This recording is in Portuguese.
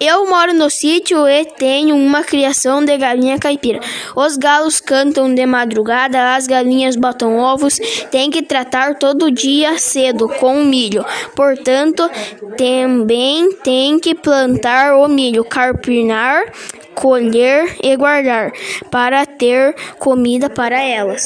Eu moro no sítio e tenho uma criação de galinha caipira. Os galos cantam de madrugada, as galinhas botam ovos. Tem que tratar todo dia cedo com milho. Portanto, também tem que plantar o milho, carpinar, colher e guardar para ter comida para elas.